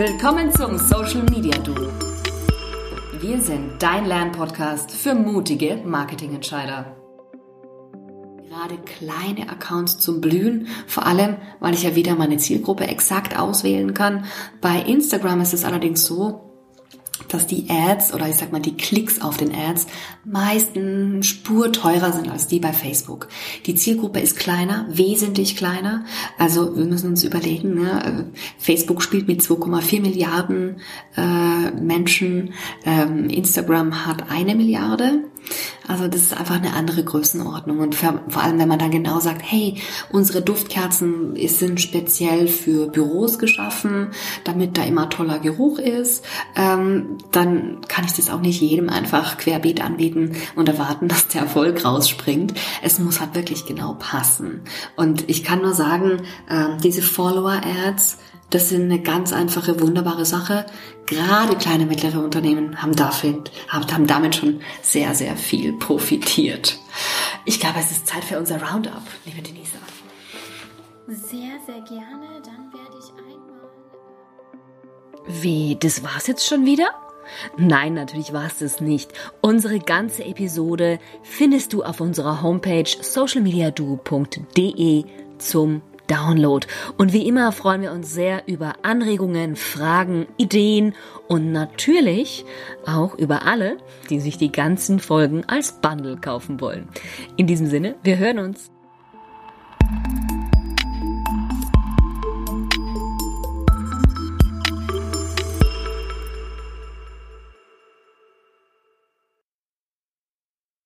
Willkommen zum Social Media Du. Wir sind dein Lernpodcast für mutige Marketingentscheider. Gerade kleine Accounts zum Blühen, vor allem, weil ich ja wieder meine Zielgruppe exakt auswählen kann. Bei Instagram ist es allerdings so, dass die Ads oder ich sag mal die Klicks auf den Ads meisten Spur teurer sind als die bei Facebook. Die Zielgruppe ist kleiner, wesentlich kleiner. Also wir müssen uns überlegen, ne? Facebook spielt mit 2,4 Milliarden äh, Menschen, ähm, Instagram hat eine Milliarde. Also das ist einfach eine andere Größenordnung und vor allem, wenn man dann genau sagt, hey, unsere Duftkerzen sind speziell für Büros geschaffen, damit da immer toller Geruch ist, ähm, dann kann ich das auch nicht jedem einfach querbeet anbieten und erwarten, dass der Erfolg rausspringt. Es muss halt wirklich genau passen. Und ich kann nur sagen, äh, diese Follower-Ads, das sind eine ganz einfache, wunderbare Sache. Gerade kleine, mittlere Unternehmen haben, dafür, haben damit schon sehr, sehr viel profitiert. Ich glaube, es ist Zeit für unser Roundup, liebe Denise. Sehr, sehr gerne. Dann werde ich einmal. Wie, das war's jetzt schon wieder? Nein, natürlich war es das nicht. Unsere ganze Episode findest du auf unserer Homepage socialmediadu.de zum Download. Und wie immer freuen wir uns sehr über Anregungen, Fragen, Ideen und natürlich auch über alle, die sich die ganzen Folgen als Bundle kaufen wollen. In diesem Sinne, wir hören uns.